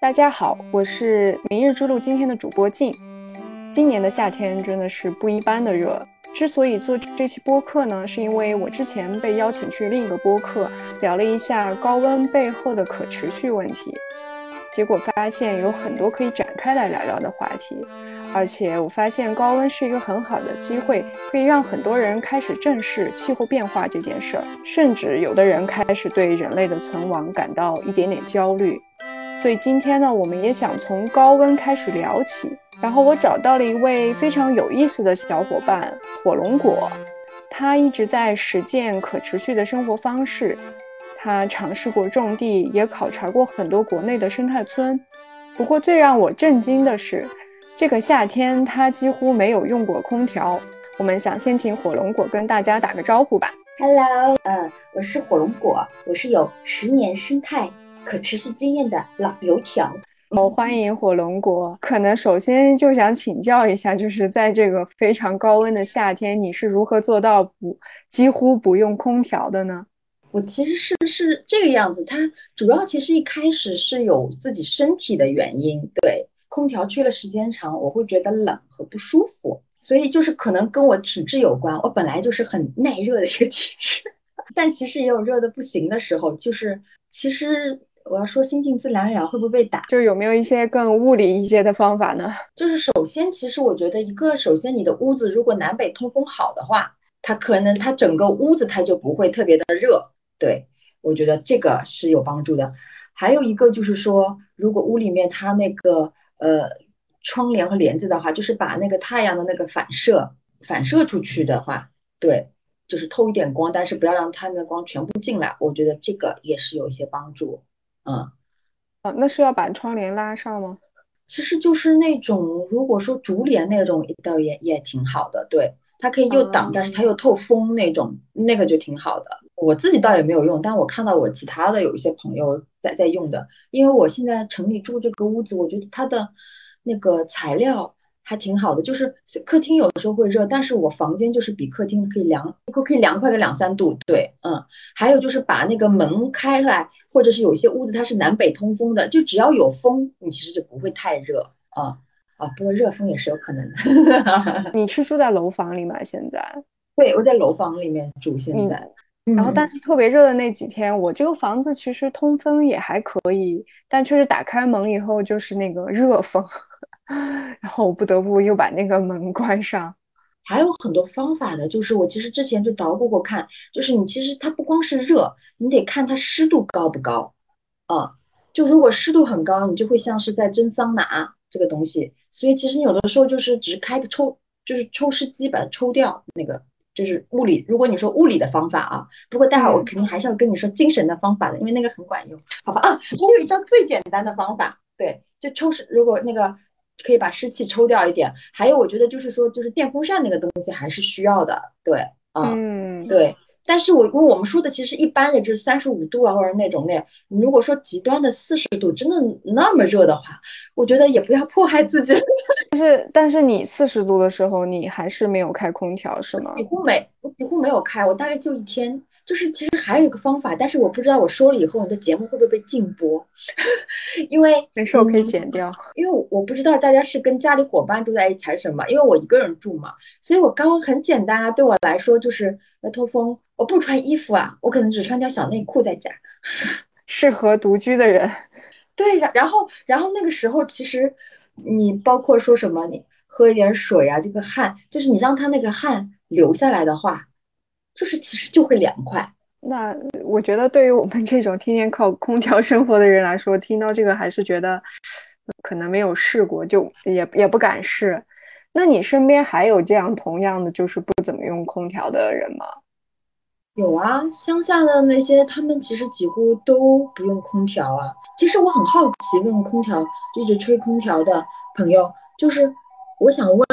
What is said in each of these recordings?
大家好，我是明日之路今天的主播静。今年的夏天真的是不一般的热。之所以做这期播客呢，是因为我之前被邀请去另一个播客聊了一下高温背后的可持续问题，结果发现有很多可以展开来聊聊的话题。而且我发现高温是一个很好的机会，可以让很多人开始正视气候变化这件事儿，甚至有的人开始对人类的存亡感到一点点焦虑。所以今天呢，我们也想从高温开始聊起。然后我找到了一位非常有意思的小伙伴火龙果，他一直在实践可持续的生活方式。他尝试过种地，也考察过很多国内的生态村。不过最让我震惊的是，这个夏天他几乎没有用过空调。我们想先请火龙果跟大家打个招呼吧。Hello，呃，我是火龙果，我是有十年生态。可持续经验的老油条，哦，欢迎火龙果。可能首先就想请教一下，就是在这个非常高温的夏天，你是如何做到不几乎不用空调的呢？我其实是是这个样子，它主要其实一开始是有自己身体的原因，对，空调吹了时间长，我会觉得冷和不舒服，所以就是可能跟我体质有关，我本来就是很耐热的一个体质，但其实也有热的不行的时候，就是其实。我要说心静自然凉会不会被打？就有没有一些更物理一些的方法呢？就是首先，其实我觉得一个，首先你的屋子如果南北通风好的话，它可能它整个屋子它就不会特别的热。对，我觉得这个是有帮助的。还有一个就是说，如果屋里面它那个呃窗帘和帘子的话，就是把那个太阳的那个反射反射出去的话，对，就是透一点光，但是不要让它们的光全部进来。我觉得这个也是有一些帮助。嗯，哦，那是要把窗帘拉上吗？其实就是那种，如果说竹帘那种，倒也也挺好的。对，它可以又挡，但是它又透风那种，那个就挺好的。我自己倒也没有用，但我看到我其他的有一些朋友在在用的，因为我现在城里住这个屋子，我觉得它的那个材料。还挺好的，就是客厅有的时候会热，但是我房间就是比客厅可以凉，可以凉快个两三度。对，嗯，还有就是把那个门开来，或者是有些屋子它是南北通风的，就只要有风，你其实就不会太热啊啊。不过热风也是有可能的。你是住在楼房里吗？现在？对，我在楼房里面住现在。然后，但是特别热的那几天，我这个房子其实通风也还可以，但确实打开门以后就是那个热风。然后我不得不又把那个门关上。还有很多方法的，就是我其实之前就捣鼓过看，就是你其实它不光是热，你得看它湿度高不高。啊，就如果湿度很高，你就会像是在蒸桑拿这个东西。所以其实有的时候就是只是开个抽，就是抽湿机把它抽掉，那个就是物理。如果你说物理的方法啊，不过待会儿我肯定还是要跟你说精神的方法的，因为那个很管用，好吧？啊，还有一招最简单的方法，对，就抽湿。如果那个。可以把湿气抽掉一点，还有我觉得就是说，就是电风扇那个东西还是需要的，对，嗯，对。但是我因为我们说的其实一般的就是三十五度啊，或者那种那，你如果说极端的四十度，真的那么热的话，我觉得也不要迫害自己。但是但是你四十度的时候，你还是没有开空调是吗？几乎没，我几乎没有开，我大概就一天。就是其实还有一个方法，但是我不知道我说了以后你的节目会不会被禁播，因为没事，我可以剪掉。因为我不知道大家是跟家里伙伴住在一起还是什么，因为我一个人住嘛，所以我刚刚很简单啊，对我来说就是要透风，我不穿衣服啊，我可能只穿条小内裤在家，适合独居的人。对，然后然后那个时候其实你包括说什么，你喝一点水啊，这个汗就是你让他那个汗流下来的话。就是其实就会凉快。那我觉得对于我们这种天天靠空调生活的人来说，听到这个还是觉得可能没有试过，就也也不敢试。那你身边还有这样同样的就是不怎么用空调的人吗？有啊，乡下的那些他们其实几乎都不用空调啊。其实我很好奇，问空调就一直吹空调的朋友，就是我想问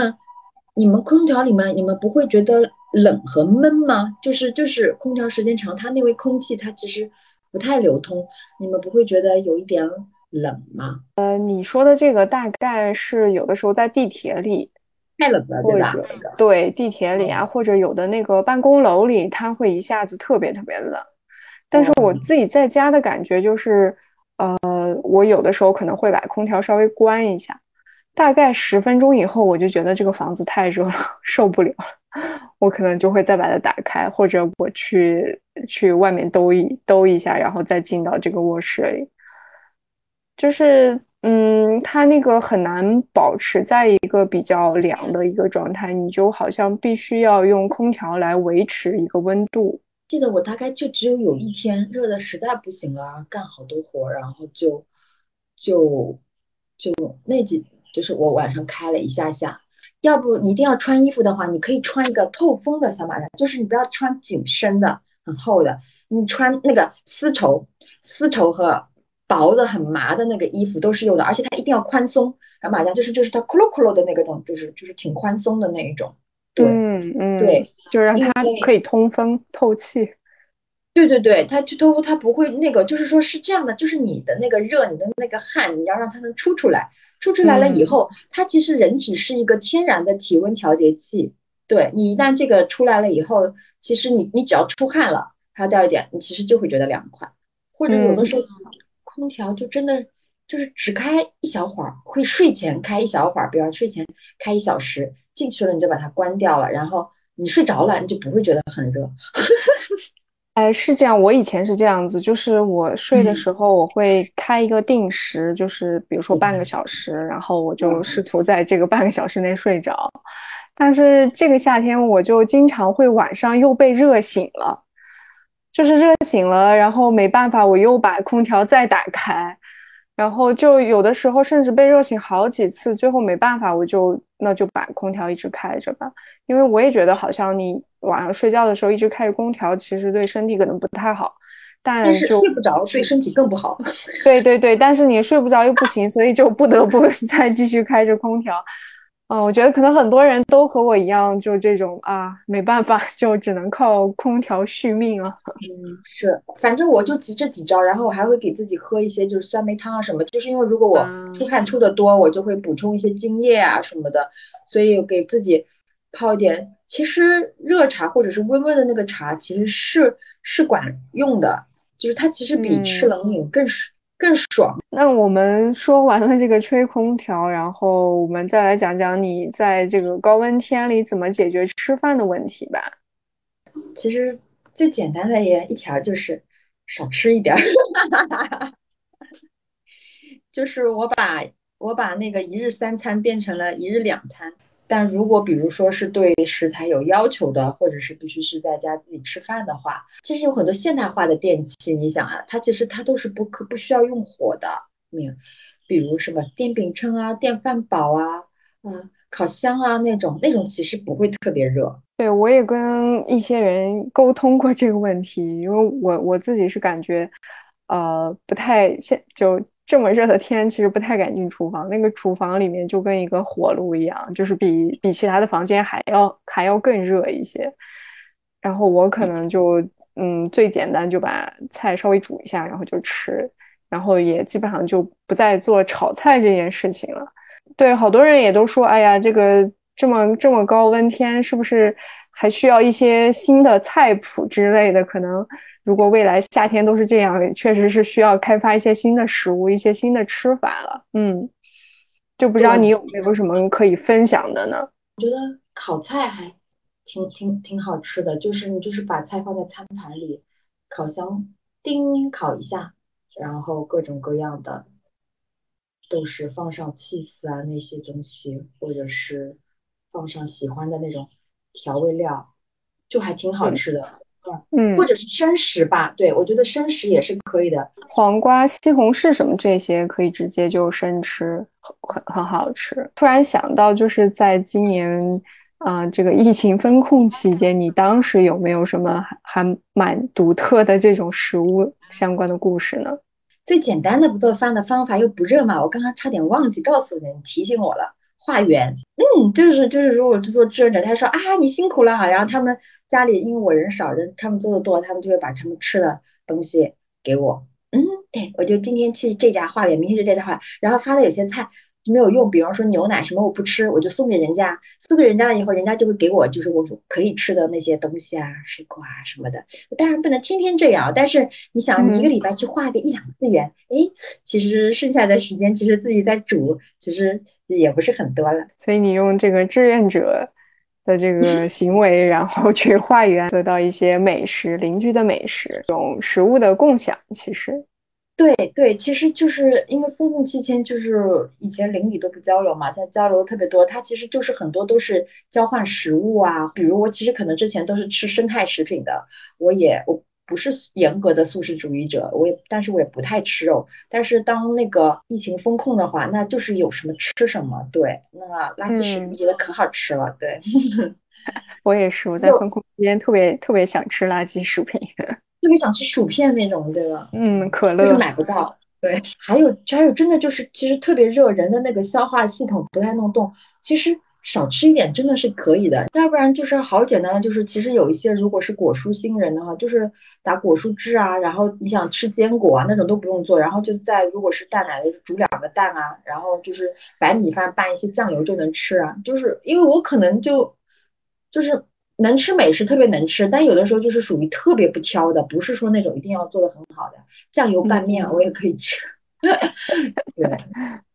你们空调里面，你们不会觉得？冷和闷吗？就是就是空调时间长，它那位空气它其实不太流通，你们不会觉得有一点冷吗？呃，你说的这个大概是有的时候在地铁里太冷了，对吧？对，地铁里啊，或者有的那个办公楼里，它会一下子特别特别冷。但是我自己在家的感觉就是，呃，我有的时候可能会把空调稍微关一下，大概十分钟以后，我就觉得这个房子太热了，受不了，我可能就会再把它打开，或者我去去外面兜一兜一下，然后再进到这个卧室里。就是，嗯，它那个很难保持在一个比较凉的一个状态，你就好像必须要用空调来维持一个温度。记得我大概就只有有一天热的实在不行了，干好多活，然后就就就那几就是我晚上开了一下下。要不你一定要穿衣服的话，你可以穿一个透风的小马甲，就是你不要穿紧身的很厚的，你穿那个丝绸、丝绸和薄的很麻的那个衣服都是有的，而且它一定要宽松。然后马甲就是就是它骷髅骷髅的那个种，就是就是挺宽松的那一种。对，嗯嗯，对。就让它可以通风透气，对对对，它就都它不会那个，就是说是这样的，就是你的那个热，你的那个汗，你要让它能出出来，出出来了以后，它其实人体是一个天然的体温调节器，对你一旦这个出来了以后，其实你你只要出汗了，它掉一点，你其实就会觉得凉快，或者有的时候空调就真的就是只开一小会儿，会睡前开一小会儿，比方睡前开一小时，进去了你就把它关掉了，然后。你睡着了，你就不会觉得很热。哎，是这样，我以前是这样子，就是我睡的时候，我会开一个定时，就是比如说半个小时，然后我就试图在这个半个小时内睡着。但是这个夏天，我就经常会晚上又被热醒了，就是热醒了，然后没办法，我又把空调再打开。然后就有的时候甚至被热醒好几次，最后没办法，我就那就把空调一直开着吧，因为我也觉得好像你晚上睡觉的时候一直开着空调，其实对身体可能不太好。但是睡不着对身体更不好。对对对，但是你睡不着又不行，所以就不得不 再继续开着空调。嗯，我觉得可能很多人都和我一样，就这种啊，没办法，就只能靠空调续命啊。嗯，是，反正我就急这几招，然后我还会给自己喝一些就是酸梅汤啊什么，就是因为如果我出汗出的多，我就会补充一些精液啊什么的，所以给自己泡一点。其实热茶或者是温温的那个茶，其实是是管用的，就是它其实比吃冷饮更是。更爽。那我们说完了这个吹空调，然后我们再来讲讲你在这个高温天里怎么解决吃饭的问题吧。其实最简单的也一条就是少吃一点儿，就是我把我把那个一日三餐变成了一日两餐。但如果比如说是对食材有要求的，或者是必须是在家自己吃饭的话，其实有很多现代化的电器，你想啊，它其实它都是不可不需要用火的，嗯，比如什么电饼铛啊、电饭煲啊、嗯、烤箱啊那种，那种其实不会特别热。对我也跟一些人沟通过这个问题，因为我我自己是感觉，呃，不太现就。这么热的天，其实不太敢进厨房。那个厨房里面就跟一个火炉一样，就是比比其他的房间还要还要更热一些。然后我可能就嗯，最简单就把菜稍微煮一下，然后就吃。然后也基本上就不再做炒菜这件事情了。对，好多人也都说，哎呀，这个这么这么高温天，是不是还需要一些新的菜谱之类的？可能。如果未来夏天都是这样，确实是需要开发一些新的食物，一些新的吃法了。嗯，就不知道你有没有什么可以分享的呢？我觉得烤菜还挺挺挺好吃的，就是你就是把菜放在餐盘里，烤箱叮烤一下，然后各种各样的都是放上 cheese 啊那些东西，或者是放上喜欢的那种调味料，就还挺好吃的。嗯，或者是生食吧，对我觉得生食也是可以的。黄瓜、西红柿什么这些可以直接就生吃，很很好吃。突然想到，就是在今年啊这个疫情风控期间，你当时有没有什么还蛮独特的这种食物相关的故事呢？最简单的不做饭的方法又不热嘛，我刚刚差点忘记告诉你，你提醒我了。化缘，嗯，就是就是，如果做志愿者，他说啊你辛苦了，然后他们。家里因为我人少，人他们做的多，他们就会把他们吃的东西给我。嗯，对，我就今天去这家化缘，明天去这家化，然后发的有些菜没有用。比方说牛奶什么我不吃，我就送给人家，送给人家了以后，人家就会给我就是我可以吃的那些东西啊，水果啊什么的。当然不能天天这样，但是你想，你一个礼拜去画个一两次元，哎，其实剩下的时间其实自己在煮，其实也不是很多了。所以你用这个志愿者的这个 行为，然后去化缘，得到一些美食，邻居的美食，这种食物的共享，其实。对对，其实就是因为封控期间，就是以前邻里都不交流嘛，现在交流特别多。它其实就是很多都是交换食物啊，比如我其实可能之前都是吃生态食品的，我也我不是严格的素食主义者，我也但是我也不太吃肉。但是当那个疫情封控的话，那就是有什么吃什么。对，那个垃圾食品觉得可好吃了。对，我也是，我在封控期间特别特别想吃垃圾食品。特别想吃薯片那种，对吧？嗯，可乐就是买不到。对，还有还有，真的就是其实特别热，人的那个消化系统不太能动。其实少吃一点真的是可以的，要不然就是好简单的，就是其实有一些如果是果蔬新人的话，就是打果蔬汁啊，然后你想吃坚果啊那种都不用做，然后就在如果是蛋奶的煮两个蛋啊，然后就是白米饭拌一些酱油就能吃啊。就是因为我可能就就是。能吃美食特别能吃，但有的时候就是属于特别不挑的，不是说那种一定要做的很好的酱油拌面我也可以吃。对，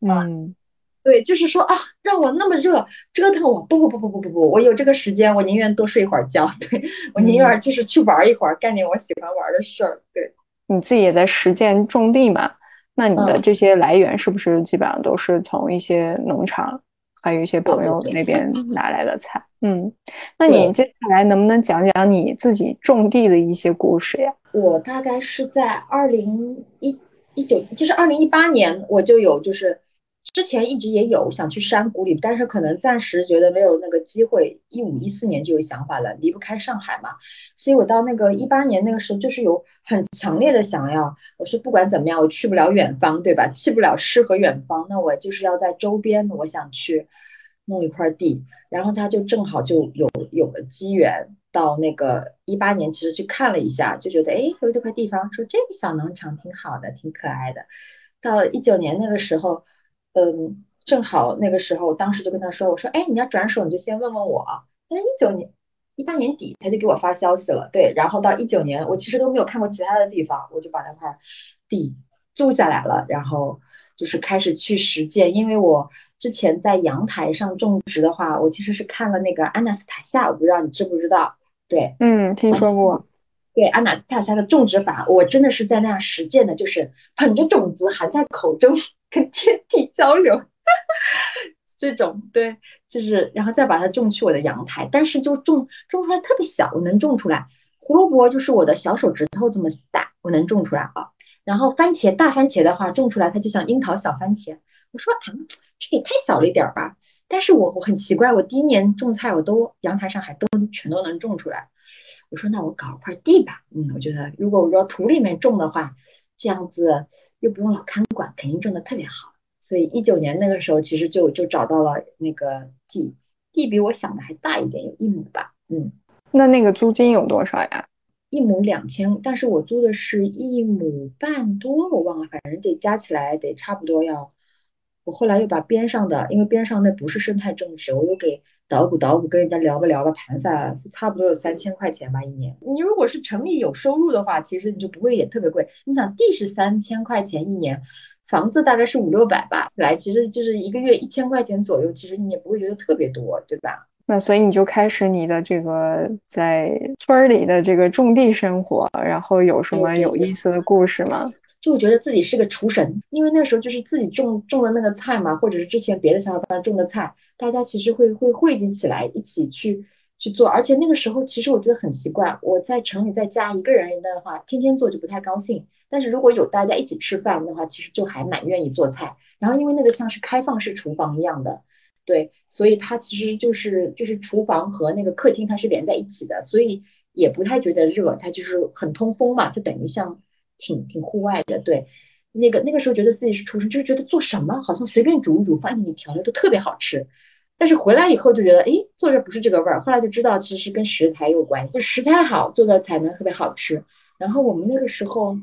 嗯，对，就是说啊，让我那么热折腾我，不不不不不不不，我有这个时间，我宁愿多睡一会儿觉，对我宁愿就是去玩一会儿，干点我喜欢玩的事儿。对，你自己也在实践种地嘛？那你的这些来源是不是基本上都是从一些农场？还有一些朋友那边拿来的菜，嗯，那你接下来能不能讲讲你自己种地的一些故事呀？我大概是在二零一一九，就是二零一八年，我就有就是。之前一直也有想去山谷里，但是可能暂时觉得没有那个机会。一五一四年就有想法了，离不开上海嘛，所以我到那个一八年那个时候，就是有很强烈的想要。我说不管怎么样，我去不了远方，对吧？去不了诗和远方，那我就是要在周边，我想去弄一块地。然后他就正好就有有了机缘，到那个一八年其实去看了一下，就觉得哎，有这块地方，说这个小农场挺好的，挺可爱的。到一九年那个时候。嗯，正好那个时候，当时就跟他说：“我说，哎，你要转手，你就先问问我。”那一九年、一八年底，他就给我发消息了。对，然后到一九年，我其实都没有看过其他的地方，我就把那块地租下来了，然后就是开始去实践。因为我之前在阳台上种植的话，我其实是看了那个安纳斯塔夏，我不知道你知不知道？对，嗯，听说过。对，安纳斯塔夏的种植法，我真的是在那样实践的，就是捧着种子含在口中。跟天地交流，这种对，就是然后再把它种去我的阳台，但是就种种出来特别小，我能种出来。胡萝卜就是我的小手指头这么大，我能种出来啊。然后番茄大番茄的话，种出来它就像樱桃小番茄。我说啊，这也太小了一点儿吧。但是我我很奇怪，我第一年种菜，我都阳台上还都全都能种出来。我说那我搞块地吧，嗯，我觉得如果我说土里面种的话。这样子又不用老看，肯定挣得特别好。所以一九年那个时候，其实就就找到了那个地，地比我想的还大一点，有一亩吧。嗯，那那个租金有多少呀？一亩两千，但是我租的是一亩半多，我忘了，反正得加起来得差不多要。我后来又把边上的，因为边上那不是生态种植，我又给捣鼓捣鼓，跟人家聊吧聊吧盘下来，差不多有三千块钱吧一年。你如果是城里有收入的话，其实你就不会也特别贵。你想地是三千块钱一年，房子大概是五六百吧，来其实就是一个月一千块钱左右，其实你也不会觉得特别多，对吧？那所以你就开始你的这个在村里的这个种地生活，然后有什么有意思的故事吗？就觉得自己是个厨神，因为那时候就是自己种种的那个菜嘛，或者是之前别的小伙伴种的菜，大家其实会会汇集起来一起去去做。而且那个时候其实我觉得很奇怪，我在城里在家一个人的话，天天做就不太高兴。但是如果有大家一起吃饭的话，其实就还蛮愿意做菜。然后因为那个像是开放式厨房一样的，对，所以它其实就是就是厨房和那个客厅它是连在一起的，所以也不太觉得热，它就是很通风嘛，就等于像。挺挺户外的，对，那个那个时候觉得自己是厨师，就是觉得做什么好像随便煮一煮，放进去调料都特别好吃。但是回来以后就觉得，哎，做着不是这个味儿。后来就知道其实是跟食材有关系，就食材好做的才能特别好吃。然后我们那个时候，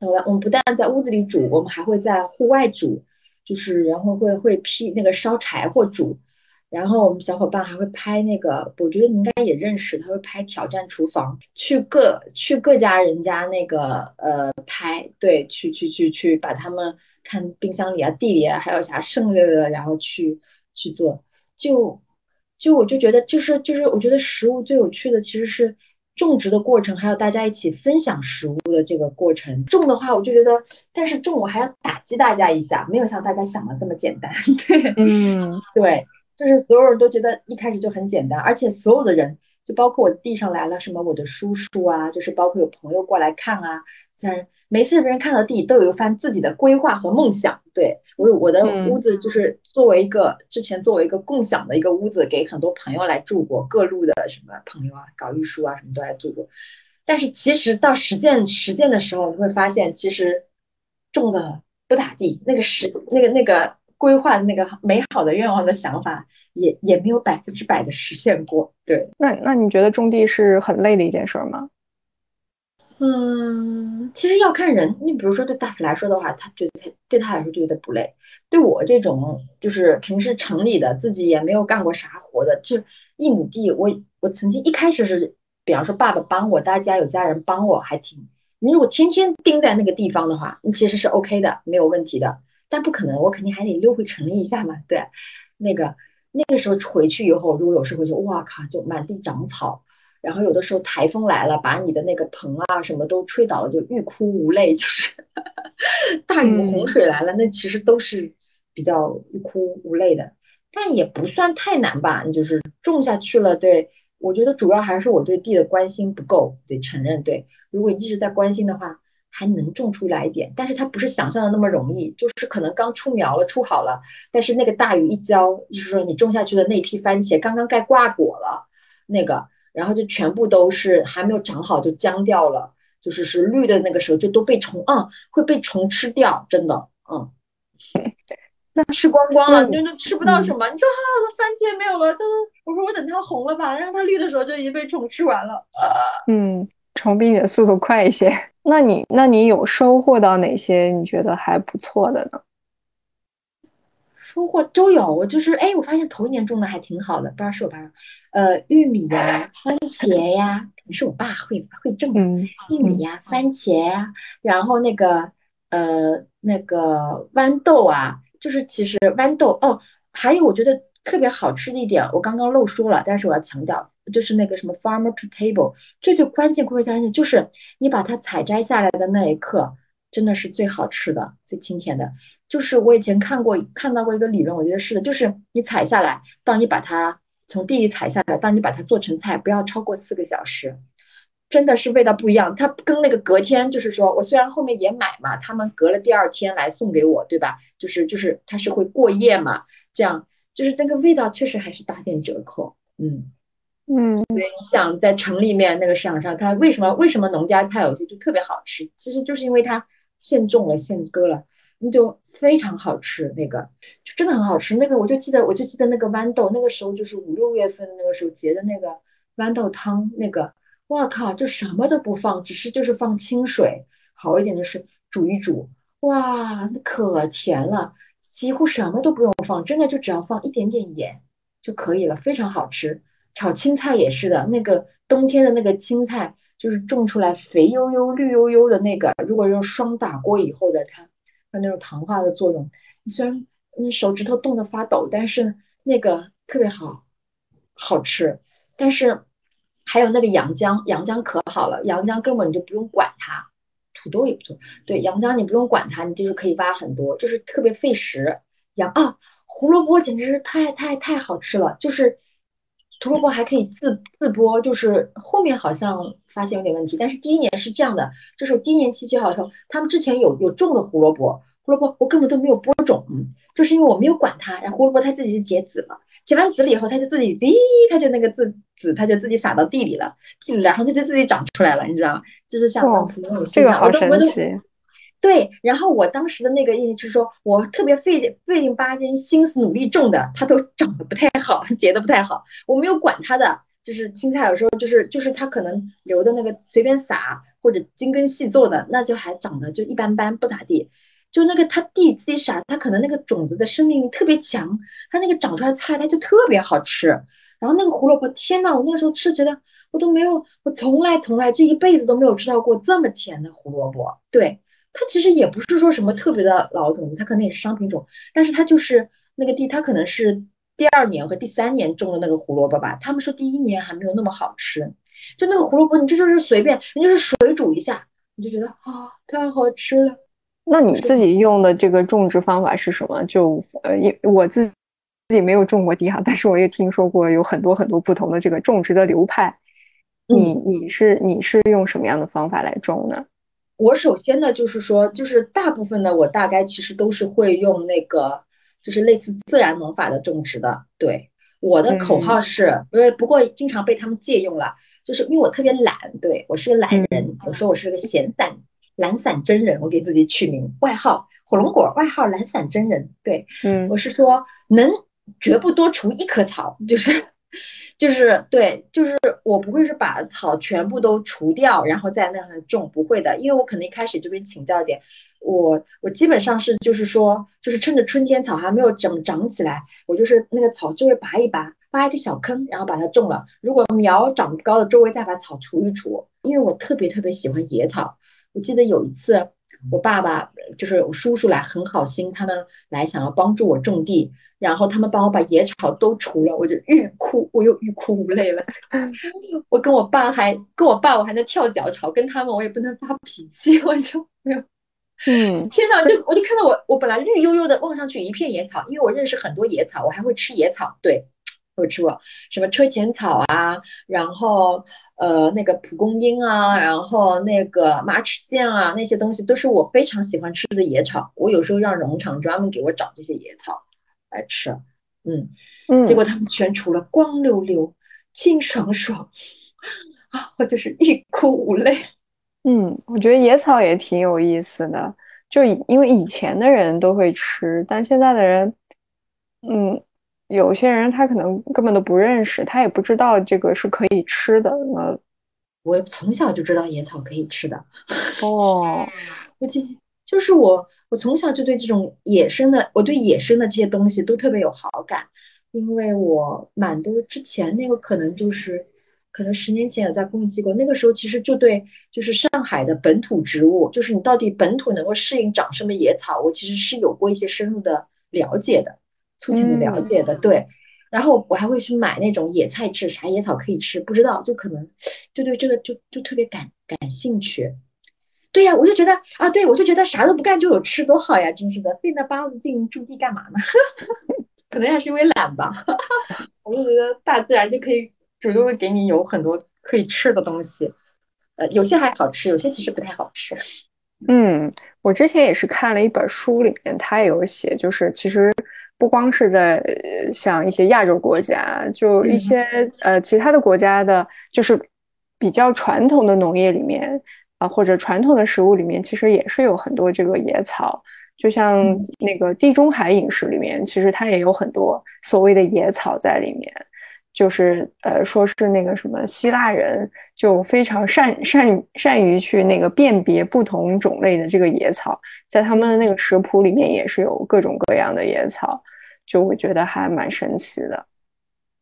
呃，我们不但在屋子里煮，我们还会在户外煮，就是然后会会劈那个烧柴火煮，然后我们小伙伴还会拍那个，我觉得你应该也认识，他会拍挑战厨房，去各去各家人家那个呃拍，对，去去去去把他们看冰箱里啊、地里啊还有啥剩的的，然后去去做，就就我就觉得就是就是我觉得食物最有趣的其实是。种植的过程，还有大家一起分享食物的这个过程。种的话，我就觉得，但是种我还要打击大家一下，没有像大家想的这么简单。对，嗯，对，就是所有人都觉得一开始就很简单，而且所有的人，就包括我地上来了什么我的叔叔啊，就是包括有朋友过来看啊，像。每次别人看到地，都有一番自己的规划和梦想。对我，我的屋子就是作为一个之前作为一个共享的一个屋子，给很多朋友来住过，各路的什么朋友啊，搞艺术啊什么都来住过。但是其实到实践实践的时候，你会发现其实种的不咋地，那个实那个那个规划那个美好的愿望的想法，也也没有百分之百的实现过。对，那那你觉得种地是很累的一件事吗？嗯，其实要看人。你比如说，对大夫来说的话，他觉得他对他来说就觉得不累。对我这种就是平时城里的，自己也没有干过啥活的，就一亩地，我我曾经一开始是，比方说爸爸帮我，大家有家人帮我，还挺。你如果天天盯在那个地方的话，你其实是 OK 的，没有问题的。但不可能，我肯定还得溜回城里一下嘛。对，那个那个时候回去以后，如果有时候就哇靠，就满地长草。然后有的时候台风来了，把你的那个棚啊什么都吹倒了，就欲哭无泪。就是 大雨洪水来了，那其实都是比较欲哭无泪的，但也不算太难吧。你就是种下去了，对我觉得主要还是我对地的关心不够，得承认。对，如果一直在关心的话，还能种出来一点，但是它不是想象的那么容易，就是可能刚出苗了，出好了，但是那个大雨一浇，就是说你种下去的那批番茄刚刚该挂果了，那个。然后就全部都是还没有长好就僵掉了，就是是绿的那个时候就都被虫，嗯，会被虫吃掉，真的，嗯，那吃光光了，你就吃不到什么。你说啊，我的番茄没有了，都我说我等它红了吧，让它绿的时候就已经被虫吃完了。嗯，虫比你的速度快一些。那你那你有收获到哪些你觉得还不错的呢？收获都有，我就是哎，我发现头一年种的还挺好的，不知道是我爸，呃，玉米呀、番茄呀，可能是我爸会会种，玉米呀、番茄呀，然后那个呃那个豌豆啊，就是其实豌豆哦，还有我觉得特别好吃的一点，我刚刚漏说了，但是我要强调，就是那个什么 farmer to table，最最关键、关键就是你把它采摘下来的那一刻。真的是最好吃的、最清甜的。就是我以前看过、看到过一个理论，我觉得是的，就是你采下来，当你把它从地里采下来，当你把它做成菜，不要超过四个小时，真的是味道不一样。它跟那个隔天，就是说我虽然后面也买嘛，他们隔了第二天来送给我，对吧？就是就是它是会过夜嘛，这样就是那个味道确实还是打点折扣。嗯嗯，对，你想在城里面那个市场上，它为什么为什么农家菜有些就特别好吃？其实就是因为它。现种了，现割了，那就非常好吃，那个就真的很好吃。那个我就记得，我就记得那个豌豆，那个时候就是五六月份那个时候结的那个豌豆汤，那个哇靠，就什么都不放，只是就是放清水，好一点就是煮一煮，哇，那可甜了，几乎什么都不用放，真的就只要放一点点盐就可以了，非常好吃。炒青菜也是的，那个冬天的那个青菜。就是种出来肥悠悠、绿悠悠的那个，如果用霜打过以后的，它它那种糖化的作用，你虽然你手指头冻得发抖，但是那个特别好，好吃。但是还有那个洋姜，洋姜可好了，洋姜根本就不用管它。土豆也不错，对，洋姜你不用管它，你就是可以挖很多，就是特别费时。洋啊，胡萝卜简直是太太太好吃了，就是。胡萝卜还可以自自播，就是后面好像发现有点问题，但是第一年是这样的，就是我第一年期期好像他们之前有有种的胡萝卜，胡萝卜我根本都没有播种，就是因为我没有管它，然后胡萝卜它自己就结籽了，结完籽了以后，它就自己滴，它就那个籽籽，它就自己撒到地里了，地里然后它就自己长出来了，你知道吗？就是像普通有这个好神奇。对，然后我当时的那个意思就是说，我特别费费劲巴劲、心思努力种的，它都长得不太好，结的不太好。我没有管它的，就是青菜有时候就是就是它可能留的那个随便撒或者精耕细作的，那就还长得就一般般，不咋地。就那个它地自己撒，它可能那个种子的生命力特别强，它那个长出来菜它就特别好吃。然后那个胡萝卜，天呐，我那时候吃觉得我都没有，我从来从来这一辈子都没有吃到过这么甜的胡萝卜。对，它其实也不是说什么特别的老种子，它可能也是商品种，但是它就是那个地，它可能是第二年和第三年种的那个胡萝卜吧。他们说第一年还没有那么好吃，就那个胡萝卜，你这就是随便，你就是水煮一下，你就觉得啊，太好吃了。那你自己用的这个种植方法是什么？就呃，因我自自己没有种过地哈，但是我也听说过有很多很多不同的这个种植的流派。你你是你是用什么样的方法来种呢？我首先呢，就是说，就是大部分呢，我大概其实都是会用那个，就是类似自然农法的种植的。对，我的口号是，因为不过经常被他们借用了，就是因为我特别懒，对我是个懒人，我说我是个闲散。懒散真人，我给自己取名外号火龙果，外号懒散真人。对，嗯，我是说能绝不多除一棵草，就是就是对，就是我不会是把草全部都除掉，然后在那样种，不会的，因为我可能一开始就跟你请教一点，我我基本上是就是说，就是趁着春天草还没有怎么长起来，我就是那个草就会拔一拔，挖一个小坑，然后把它种了。如果苗长不高了，周围再把草除一除，因为我特别特别喜欢野草。我记得有一次，我爸爸就是我叔叔来，很好心，他们来想要帮助我种地，然后他们帮我把野草都除了，我就欲哭，我又欲哭无泪了。我跟我爸还跟我爸，我还在跳脚吵，跟他们我也不能发脾气，我就没有。嗯，天呐，就我就看到我，我本来绿油油的，望上去一片野草，因为我认识很多野草，我还会吃野草，对。我吃过什么车前草啊，然后呃那个蒲公英啊，然后那个马齿苋啊，那些东西都是我非常喜欢吃的野草。我有时候让农场专门给我找这些野草来吃，嗯嗯，结果他们全除了，光溜溜、清爽爽啊，我就是欲哭无泪。嗯，我觉得野草也挺有意思的，就因为以前的人都会吃，但现在的人，嗯。有些人他可能根本都不认识，他也不知道这个是可以吃的。那我从小就知道野草可以吃的。哦，我就就是我，我从小就对这种野生的，我对野生的这些东西都特别有好感，因为我蛮多之前那个可能就是，可能十年前有在公益机构，那个时候其实就对就是上海的本土植物，就是你到底本土能够适应长什么野草，我其实是有过一些深入的了解的。粗浅的了解的，对，然后我还会去买那种野菜吃，啥野草可以吃，不知道，就可能就对这个就就特别感感兴趣。对呀，我就觉得啊，对我就觉得啥都不干就有吃，多好呀，真是的，费那八子劲种地干嘛呢？可能还是因为懒吧。我就觉得大自然就可以主动的给你有很多可以吃的东西，呃，有些还好吃，有些其实不太好吃。嗯，我之前也是看了一本书，里面他也有写，就是其实。不光是在像一些亚洲国家，就一些呃其他的国家的，就是比较传统的农业里面啊，或者传统的食物里面，其实也是有很多这个野草。就像那个地中海饮食里面，其实它也有很多所谓的野草在里面。就是呃，说是那个什么希腊人就非常善善善于去那个辨别不同种类的这个野草，在他们的那个食谱里面也是有各种各样的野草，就我觉得还蛮神奇的。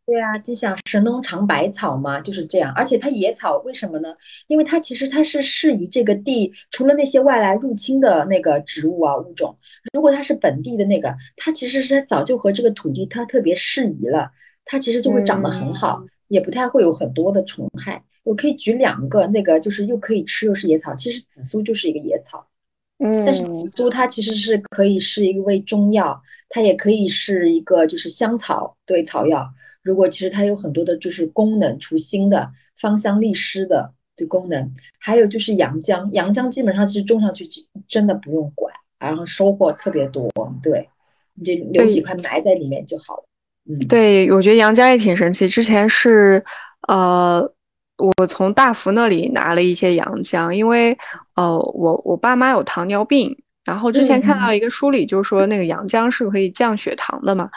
对啊，就像神农尝百草嘛，就是这样。而且它野草为什么呢？因为它其实它是适宜这个地，除了那些外来入侵的那个植物啊物种，如果它是本地的那个，它其实是它早就和这个土地它特别适宜了。它其实就会长得很好，也不太会有很多的虫害。我可以举两个，那个就是又可以吃又是野草。其实紫苏就是一个野草，嗯，但是紫苏它其实是可以是一味中药，它也可以是一个就是香草对草药。如果其实它有很多的就是功能，除腥的、芳香利湿的的功能。还有就是洋姜，洋姜基本上其实种上去真的不用管，然后收获特别多。对，你就留几块埋在里面就好了。对，我觉得杨家也挺神奇。之前是，呃，我从大福那里拿了一些洋姜，因为，呃，我我爸妈有糖尿病，然后之前看到一个书里就说那个洋姜是可以降血糖的嘛。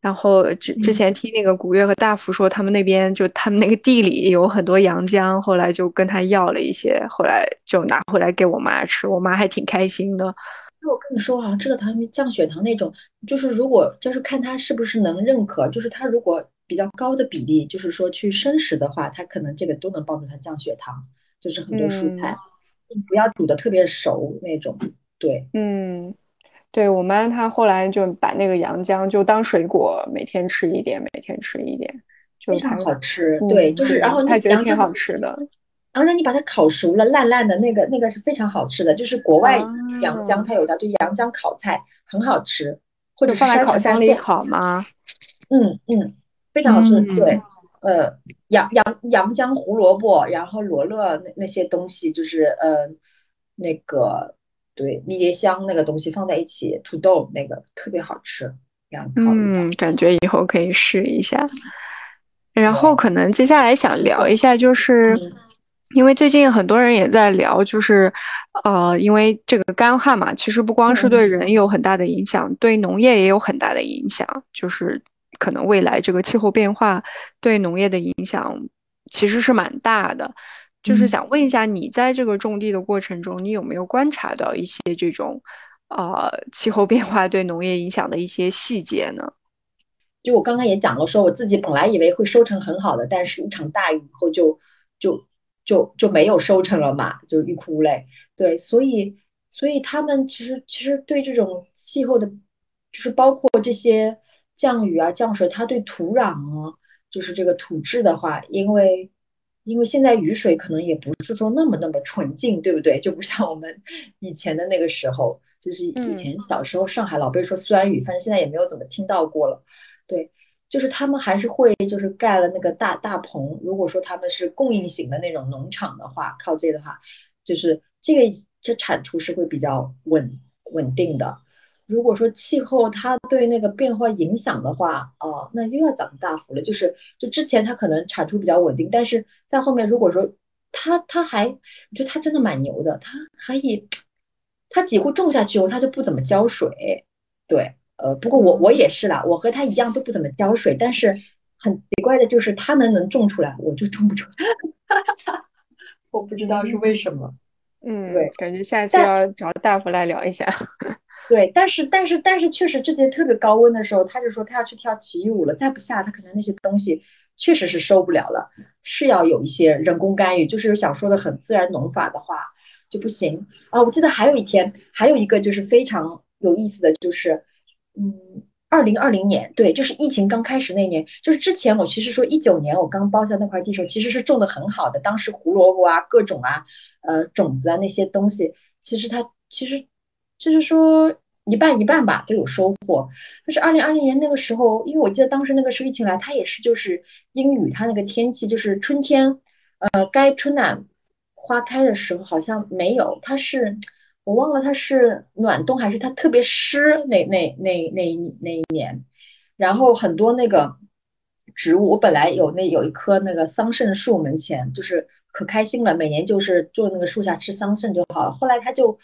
然后之之前听那个古月和大福说，他们那边就他们那个地里有很多洋姜，后来就跟他要了一些，后来就拿回来给我妈吃，我妈还挺开心的。那我跟你说啊，这个糖降血糖那种，就是如果就是看他是不是能认可，就是他如果比较高的比例，就是说去生食的话，他可能这个都能帮助他降血糖，就是很多蔬菜，不要煮的特别熟那种，对，嗯。对我妈，她后来就把那个洋姜就当水果，每天吃一点，每天吃一点，就非常好吃。对，就是然后她觉得挺好吃的。然后那你把它烤熟了，烂烂的那个那个是非常好吃的。就是国外阳江它有的，就阳江烤菜很好吃，或者放在烤箱里烤吗？嗯嗯，非常好吃。对，呃，洋洋洋姜、胡萝卜，然后罗勒那那些东西，就是呃那个。对，迷迭香那个东西放在一起，土豆那个特别好吃，这样嗯，感觉以后可以试一下。然后可能接下来想聊一下，就是因为最近很多人也在聊，就是呃，因为这个干旱嘛，其实不光是对人有很大的影响，对农业也有很大的影响。就是可能未来这个气候变化对农业的影响其实是蛮大的。就是想问一下，你在这个种地的过程中，你有没有观察到一些这种，呃，气候变化对农业影响的一些细节呢？就我刚刚也讲了，说我自己本来以为会收成很好的，但是一场大雨以后就就就就没有收成了嘛，就欲哭无泪。对，所以所以他们其实其实对这种气候的，就是包括这些降雨啊、降水，它对土壤啊，就是这个土质的话，因为。因为现在雨水可能也不是说那么那么纯净，对不对？就不像我们 以前的那个时候，就是以前小时候上海老被说酸雨，反正现在也没有怎么听到过了。对，就是他们还是会就是盖了那个大大棚。如果说他们是供应型的那种农场的话，靠这的话，就是这个这产出是会比较稳稳定的。如果说气候它对那个变化影响的话，哦，那又要涨大幅了。就是就之前它可能产出比较稳定，但是在后面如果说它它还，我觉得它真的蛮牛的，它可以，它几乎种下去以后它就不怎么浇水。对，呃，不过我我也是啦，我和他一样都不怎么浇水，但是很奇怪的就是他能能种出来，我就种不出来，我不知道是为什么。嗯，对，感觉下次要找大夫来聊一下。对，但是但是但是确实，这节特别高温的时候，他就说他要去跳奇遇舞了，再不下，他可能那些东西确实是受不了了，是要有一些人工干预，就是想说的很自然农法的话就不行啊。我记得还有一天，还有一个就是非常有意思的就是，嗯，二零二零年，对，就是疫情刚开始那年，就是之前我其实说一九年我刚包下那块地时候，其实是种的很好的，当时胡萝卜啊，各种啊，呃，种子啊那些东西，其实它其实。就是说一半一半吧，都有收获。但是二零二零年那个时候，因为我记得当时那个时候疫情来，它也是就是阴雨，它那个天气就是春天，呃，该春暖花开的时候好像没有。它是我忘了它是暖冬还是它特别湿那那那那那一年。然后很多那个植物，我本来有那有一棵那个桑葚树门前，就是可开心了，每年就是坐那个树下吃桑葚就好了。后来它就。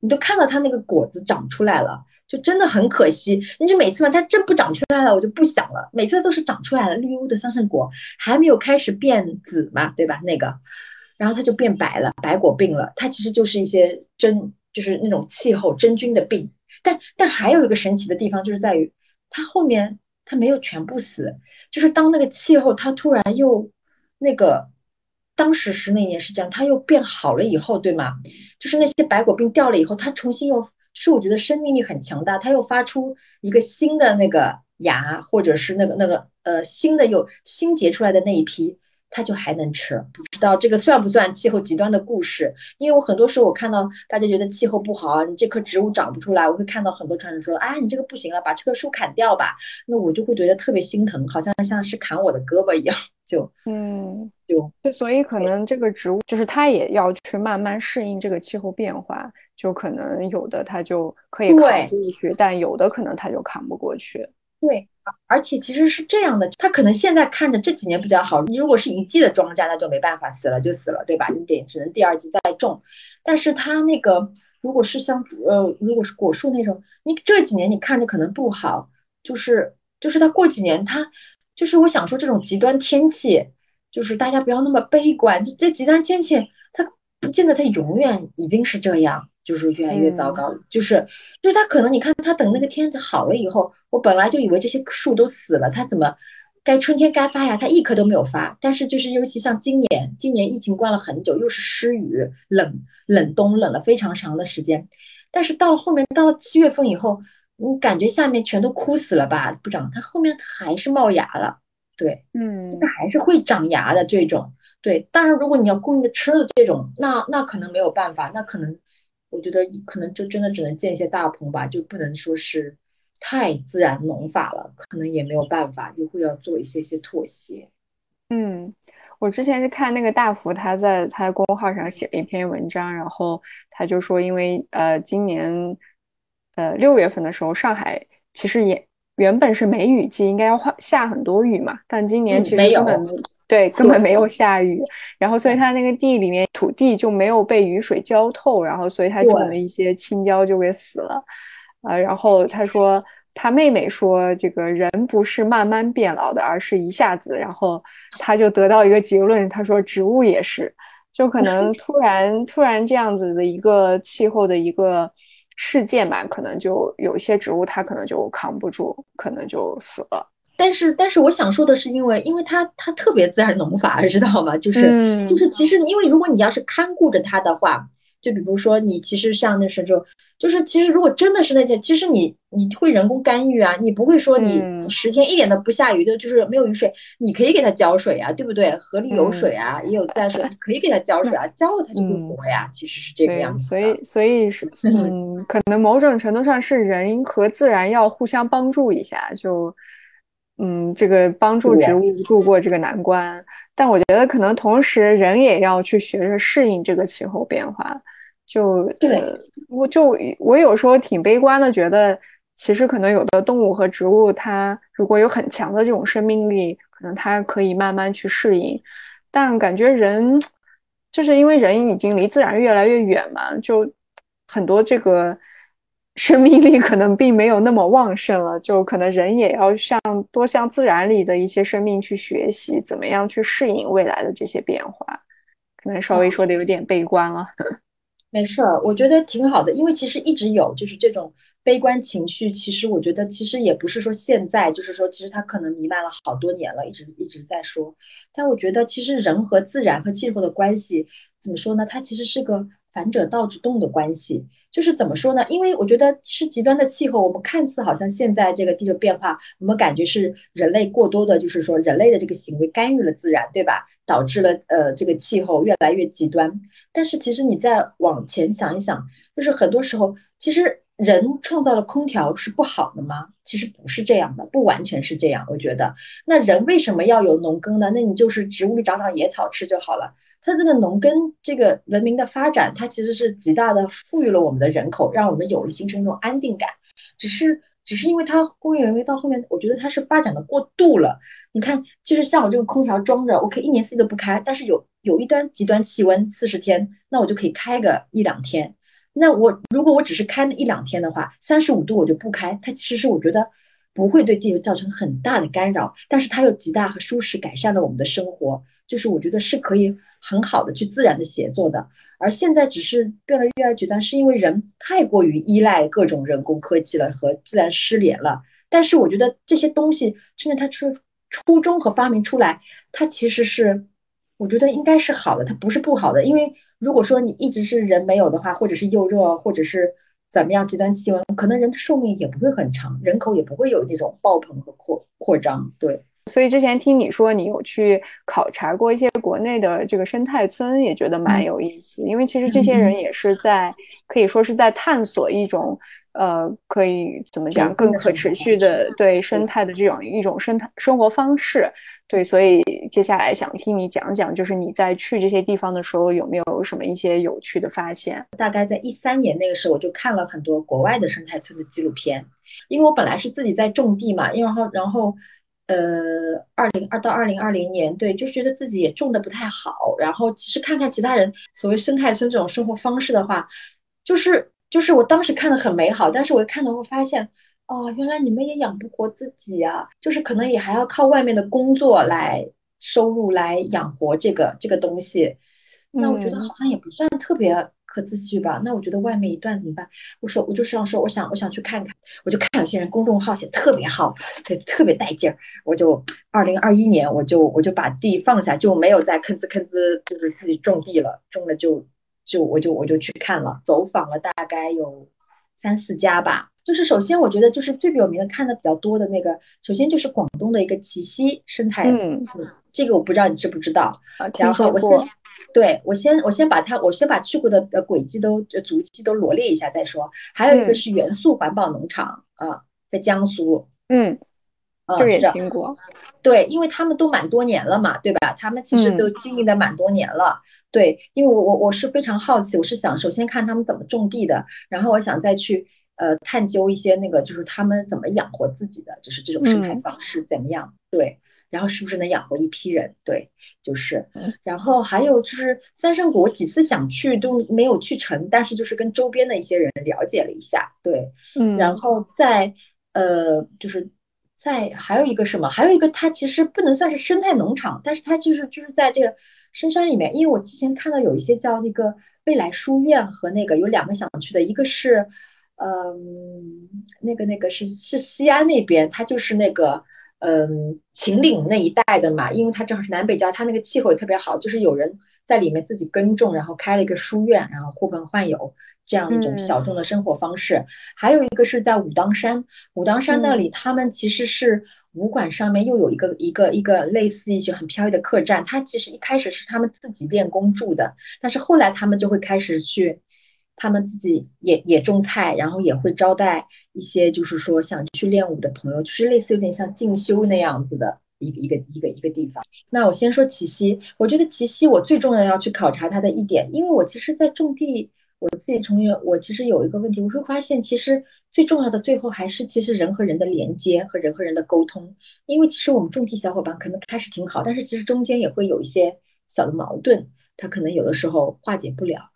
你都看到它那个果子长出来了，就真的很可惜。你就每次嘛，它真不长出来了，我就不想了。每次都是长出来了，绿油的桑葚果还没有开始变紫嘛，对吧？那个，然后它就变白了，白果病了。它其实就是一些真，就是那种气候真菌的病。但但还有一个神奇的地方，就是在于它后面它没有全部死，就是当那个气候它突然又那个。当时是那年是这样，它又变好了以后，对吗？就是那些白果病掉了以后，它重新又，是我觉得生命力很强大，它又发出一个新的那个芽，或者是那个那个呃新的又新结出来的那一批。它就还能吃，不知道这个算不算气候极端的故事？因为我很多时候我看到大家觉得气候不好啊，你这棵植物长不出来，我会看到很多传人说，啊，你这个不行了，把这棵树砍掉吧。那我就会觉得特别心疼，好像像是砍我的胳膊一样，就嗯，就就所以可能这个植物就是它也要去慢慢适应这个气候变化，就可能有的它就可以扛过去，但有的可能它就扛不过去。对。而且其实是这样的，它可能现在看着这几年比较好。你如果是一季的庄稼，那就没办法，死了就死了，对吧？你得只能第二季再种。但是它那个如果是像呃，如果是果树那种，你这几年你看着可能不好，就是就是它过几年它就是我想说这种极端天气，就是大家不要那么悲观。就这极端天气，它不见得它永远一定是这样。就是越来越糟糕，就是就是他可能你看他等那个天好了以后，我本来就以为这些树都死了，它怎么该春天该发芽，它一颗都没有发。但是就是尤其像今年，今年疫情关了很久，又是湿雨冷冷冬冷了非常长的时间，但是到了后面到了七月份以后，你感觉下面全都枯死了吧？不长，它后面它还是冒芽了，对，嗯，它还是会长芽的这种。对，当然如果你要供应吃的这种，那那可能没有办法，那可能。我觉得可能就真的只能建一些大棚吧，就不能说是太自然农法了，可能也没有办法，就会要做一些些妥协。嗯，我之前是看那个大福，他在他公号上写了一篇文章，然后他就说，因为呃今年呃六月份的时候，上海其实也原本是梅雨季，应该要下很多雨嘛，但今年其实根本。对，根本没有下雨，然后所以他那个地里面土地就没有被雨水浇透，然后所以他种的一些青椒就给死了，啊，然后他说他妹妹说这个人不是慢慢变老的，而是一下子，然后他就得到一个结论，他说植物也是，就可能 突然突然这样子的一个气候的一个事件吧，可能就有些植物它可能就扛不住，可能就死了。但是，但是我想说的是，因为，因为它它特别自然农法，知道吗？就是，就是，其实，因为如果你要是看顾着它的话，就比如说你其实像那时候，就是其实如果真的是那些，其实你你会人工干预啊，你不会说你十天一点都不下雨的，就是没有雨水，你可以给它浇水啊，对不对？河里有水啊，也有淡水，可以给它浇水啊，浇了它就会活呀。其实是这个样子。所以，所以是，嗯，可能某种程度上是人和自然要互相帮助一下，就。嗯，这个帮助植物度过这个难关，但我觉得可能同时人也要去学着适应这个气候变化。就对，我就我有时候挺悲观的，觉得其实可能有的动物和植物，它如果有很强的这种生命力，可能它可以慢慢去适应。但感觉人就是因为人已经离自然越来越远嘛，就很多这个。生命力可能并没有那么旺盛了，就可能人也要向多向自然里的一些生命去学习，怎么样去适应未来的这些变化。可能稍微说的有点悲观了。没事儿，我觉得挺好的，因为其实一直有就是这种悲观情绪。其实我觉得其实也不是说现在，就是说其实它可能弥漫了好多年了，一直一直在说。但我觉得其实人和自然和气候的关系怎么说呢？它其实是个。反者道之动的关系，就是怎么说呢？因为我觉得是极端的气候，我们看似好像现在这个地球变化，我们感觉是人类过多的，就是说人类的这个行为干预了自然，对吧？导致了呃这个气候越来越极端。但是其实你再往前想一想，就是很多时候，其实人创造了空调是不好的吗？其实不是这样的，不完全是这样。我觉得，那人为什么要有农耕呢？那你就是植物里长长野草吃就好了。它这个农耕这个文明的发展，它其实是极大的富裕了我们的人口，让我们有了形成一种安定感。只是，只是因为它工业文明到后面，我觉得它是发展的过度了。你看，就是像我这个空调装着，我可以一年四季都不开，但是有有一端极端气温四十天，那我就可以开个一两天。那我如果我只是开那一两天的话，三十五度我就不开，它其实是我觉得不会对地球造成很大的干扰，但是它又极大和舒适改善了我们的生活。就是我觉得是可以很好的去自然的协作的，而现在只是变得越来越极端，是因为人太过于依赖各种人工科技了，和自然失联了。但是我觉得这些东西，甚至它出初衷和发明出来，它其实是我觉得应该是好的，它不是不好的。因为如果说你一直是人没有的话，或者是又热，或者是怎么样极端气温，可能人的寿命也不会很长，人口也不会有那种爆棚和扩扩张。对。所以之前听你说你有去考察过一些国内的这个生态村，也觉得蛮有意思。因为其实这些人也是在可以说是在探索一种呃，可以怎么讲更可持续的对生态的这种一种生态生活方式。对，所以接下来想听你讲讲，就是你在去这些地方的时候有没有什么一些有趣的发现？大概在一三年那个时候，我就看了很多国外的生态村的纪录片，因为我本来是自己在种地嘛，然后然后。呃，二零二到二零二零年，对，就觉得自己也种的不太好。然后其实看看其他人所谓生态村这种生活方式的话，就是就是我当时看的很美好，但是我一看到会发现，哦，原来你们也养不活自己啊，就是可能也还要靠外面的工作来收入来养活这个这个东西。那我觉得好像也不算特别和自序吧。那我觉得外面一段怎么办？我说我就这样说，我想我想去看看，我就看有些人公众号写特别好，对，特别带劲儿。我就二零二一年我就我就把地放下，就没有再吭哧吭哧就是自己种地了，种了就就我就我就去看了，走访了大概有三四家吧。就是首先我觉得就是最有名的看的比较多的那个，首先就是广东的一个奇溪生态，嗯，这个我不知道你知不知道。然后我先。对我先我先把它我先把去过的呃轨迹都足迹都罗列一下再说。还有一个是元素环保农场啊，在江苏。嗯，这个也听过。对，因为他们都蛮多年了嘛，对吧？他们其实都经营的蛮多年了。对，因为我我我是非常好奇，我是想首先看他们怎么种地的，然后我想再去呃探究一些那个就是他们怎么养活自己的，就是这种生态方式怎么样？对。然后是不是能养活一批人？对，就是，然后还有就是三圣谷，我几次想去都没有去成，但是就是跟周边的一些人了解了一下，对，嗯，然后在呃，就是在还有一个什么，还有一个它其实不能算是生态农场，但是它就是就是在这个深山里面，因为我之前看到有一些叫那个未来书院和那个有两个想去的，一个是嗯，那个那个是是西安那边，它就是那个。嗯，秦岭那一带的嘛，因为它正好是南北交，它那个气候也特别好，就是有人在里面自己耕种，然后开了一个书院，然后呼朋唤友这样一种小众的生活方式。还有一个是在武当山，武当山那里他们其实是武馆上面又有一个一个一个类似一些很飘逸的客栈，它其实一开始是他们自己练功住的，但是后来他们就会开始去。他们自己也也种菜，然后也会招待一些就是说想去练武的朋友，就是类似有点像进修那样子的一个一个一个一个地方。那我先说奇溪，我觉得奇溪我最重要要去考察它的一点，因为我其实，在种地，我自己从业，我其实有一个问题，我会发现其实最重要的最后还是其实人和人的连接和人和人的沟通，因为其实我们种地小伙伴可能开始挺好，但是其实中间也会有一些小的矛盾，他可能有的时候化解不了。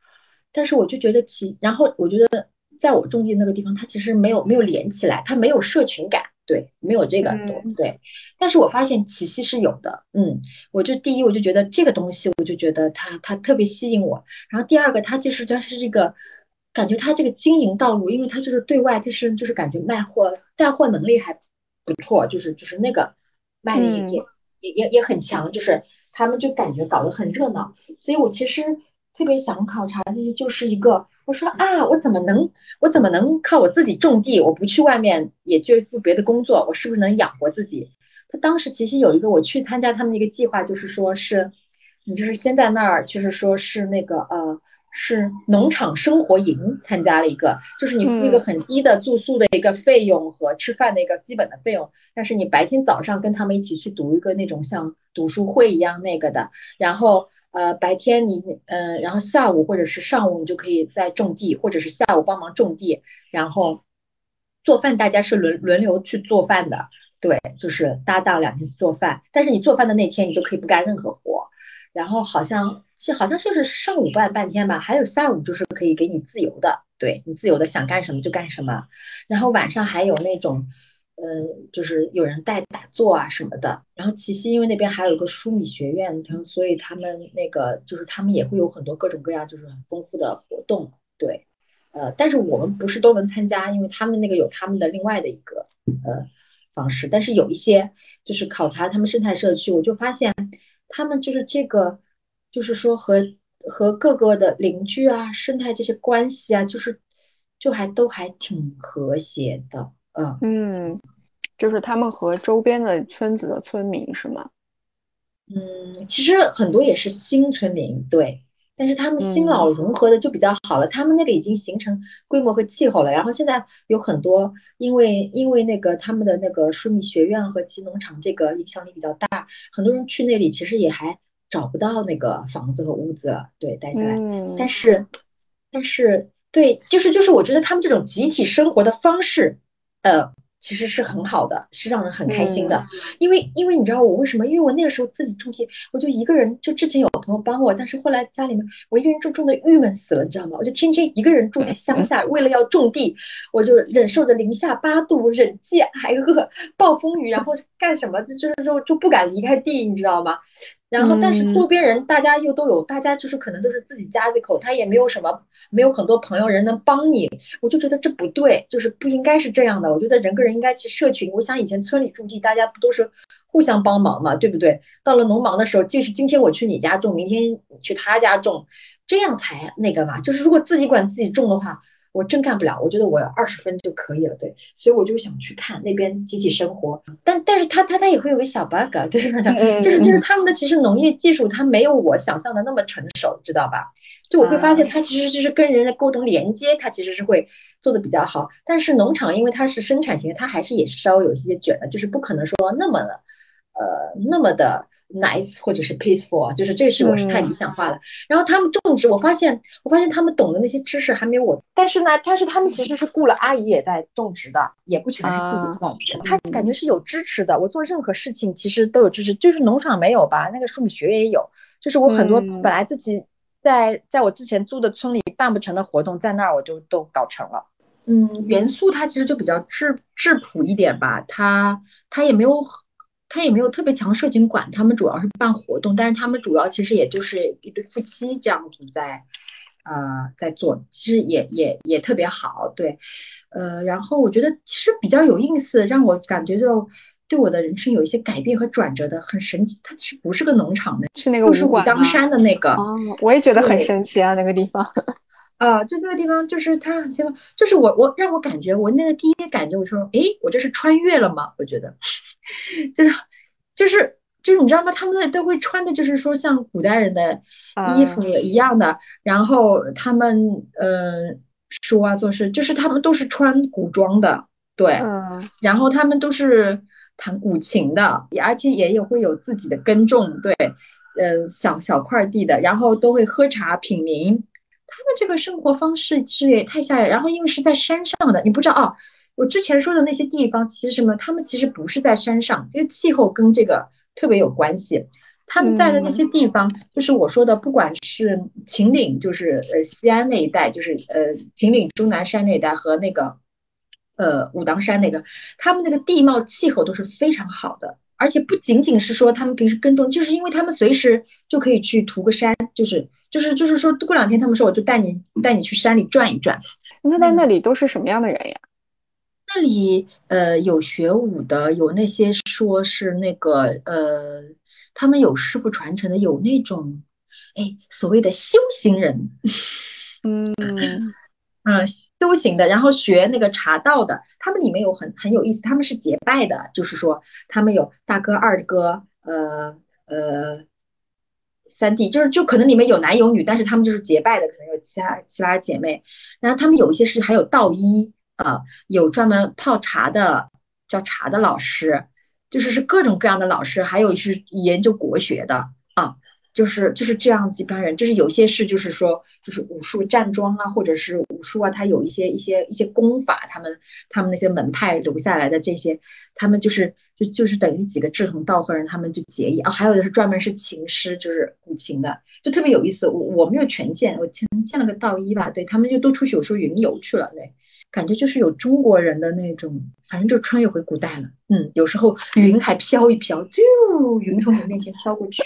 但是我就觉得其，然后我觉得在我种地那个地方，他其实没有没有连起来，他没有社群感，对，没有这个对。但是我发现奇溪是有的，嗯，我就第一我就觉得这个东西，我就觉得它它特别吸引我。然后第二个，它就是它是这个感觉，它这个经营道路，因为它就是对外，它是就是感觉卖货带货能力还不错，就是就是那个卖的也也也也也很强，就是他们就感觉搞得很热闹，所以我其实。特别想考察这些，就是一个我说啊，我怎么能我怎么能靠我自己种地？我不去外面也就做别的工作，我是不是能养活自己？他当时其实有一个我去参加他们的一个计划，就是说是你就是先在那儿，就是说是那个呃是农场生活营参加了一个，就是你付一个很低的住宿的一个费用和吃饭的一个基本的费用，但是你白天早上跟他们一起去读一个那种像读书会一样那个的，然后。呃，白天你，呃，然后下午或者是上午你就可以在种地，或者是下午帮忙种地，然后做饭，大家是轮轮流去做饭的，对，就是搭档两天去做饭。但是你做饭的那天，你就可以不干任何活。然后好像是好像就是上午办半天吧，还有下午就是可以给你自由的，对你自由的想干什么就干什么。然后晚上还有那种。嗯，就是有人带打坐啊什么的，然后齐溪因为那边还有一个舒米学院，他所以他们那个就是他们也会有很多各种各样就是很丰富的活动，对，呃，但是我们不是都能参加，因为他们那个有他们的另外的一个呃方式，但是有一些就是考察他们生态社区，我就发现他们就是这个就是说和和各个的邻居啊生态这些关系啊，就是就还都还挺和谐的。嗯，就是他们和周边的村子的村民是吗？嗯，其实很多也是新村民，对，但是他们新老融合的就比较好了。他们那个已经形成规模和气候了，然后现在有很多，因为因为那个他们的那个舒米学院和其农场这个影响力比较大，很多人去那里其实也还找不到那个房子和屋子，对，待下来。但是但是对，就是就是我觉得他们这种集体生活的方式。呃，其实是很好的，是让人很开心的。因为，因为你知道我为什么？因为我那个时候自己种地，我就一个人。就之前有朋友帮我，但是后来家里面我一个人种种的郁闷死了，你知道吗？我就天天一个人住在乡 下，为了要种地，我就忍受着零下八度，忍饥挨饿，暴风雨，然后干什么就是就就不敢离开地，你知道吗？然后，但是周边人大家又都有，大家就是可能都是自己家里口，他也没有什么，没有很多朋友人能帮你，我就觉得这不对，就是不应该是这样的。我觉得人跟人应该去社群。我想以前村里种地，大家不都是互相帮忙嘛，对不对？到了农忙的时候，即使今天我去你家种，明天你去他家种，这样才那个嘛。就是如果自己管自己种的话。我真干不了，我觉得我二十分就可以了，对，所以我就想去看那边集体生活，但但是他他他也会有个小 bug，对不对 就是就是他们的其实农业技术它没有我想象的那么成熟，知道吧？就我会发现它其实就是跟人的沟通连接，它其实是会做的比较好，但是农场因为它是生产型的，它还是也是稍微有一些卷的，就是不可能说那么的呃那么的。nice 或者是 peaceful，就是这是我是太理想化了。然后他们种植，我发现我发现他们懂的那些知识还没有我。但是呢，但是他们其实是雇了阿姨也在种植的，也不全是自己种。他感觉是有支持的。我做任何事情其实都有支持，就是农场没有吧？那个树米学院也有。就是我很多本来自己在在我之前租的村里办不成的活动，在那儿我就都搞成了。嗯，元素它其实就比较质质朴一点吧，它它也没有。他也没有特别强社群管，他们主要是办活动，但是他们主要其实也就是一对夫妻这样子在，呃，在做，其实也也也特别好，对，呃，然后我觉得其实比较有意思，让我感觉就对我的人生有一些改变和转折的，很神奇。它其实不是个农场的，是那个是武当山的那个，哦，我也觉得很神奇啊，那个地方。啊，就那个地方，就是它很奇怪，就是我我让我感觉，我那个第一感觉，我说，诶，我这是穿越了吗？我觉得，就是就是就是你知道吗？他们那都会穿的，就是说像古代人的衣服一样的，然后他们呃说啊做事，就是他们都是穿古装的，对，然后他们都是弹古琴的，而且也有会有自己的耕种，对，呃小小块地的，然后都会喝茶品茗。他们这个生活方式其实也太吓人，然后因为是在山上的，你不知道哦。我之前说的那些地方，其实什么？他们其实不是在山上，这个气候跟这个特别有关系。他们在的那些地方，就是我说的，不管是秦岭，就是呃西安那一带，就是呃秦岭终南山那一带和那个呃武当山那个，他们那个地貌气候都是非常好的。而且不仅仅是说他们平时耕种，就是因为他们随时就可以去涂个山，就是就是就是说过两天他们说我就带你带你去山里转一转。那在那里都是什么样的人呀？那里呃有学武的，有那些说是那个呃他们有师傅传承的，有那种哎所谓的修行人，嗯。嗯，修行的，然后学那个茶道的，他们里面有很很有意思，他们是结拜的，就是说他们有大哥、二哥，呃呃，三 D，就是就可能里面有男有女，但是他们就是结拜的，可能有其他其他姐妹，然后他们有一些是还有道医啊，有专门泡茶的叫茶的老师，就是是各种各样的老师，还有是研究国学的啊。就是就是这样几班人，就是有些是就是说就是武术站桩啊，或者是武术啊，他有一些一些一些功法，他们他们那些门派留下来的这些，他们就是就就是等于几个志同道合人，他们就结义啊。还有的是专门是琴师，就是古琴的，就特别有意思。我我没有全见，我见见了个道医吧，对他们就都出去有时候云游去了，对，感觉就是有中国人的那种，反正就穿越回古代了。嗯，有时候云还飘一飘，就云从你面前飘过去。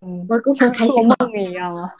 嗯，像做梦一样啊。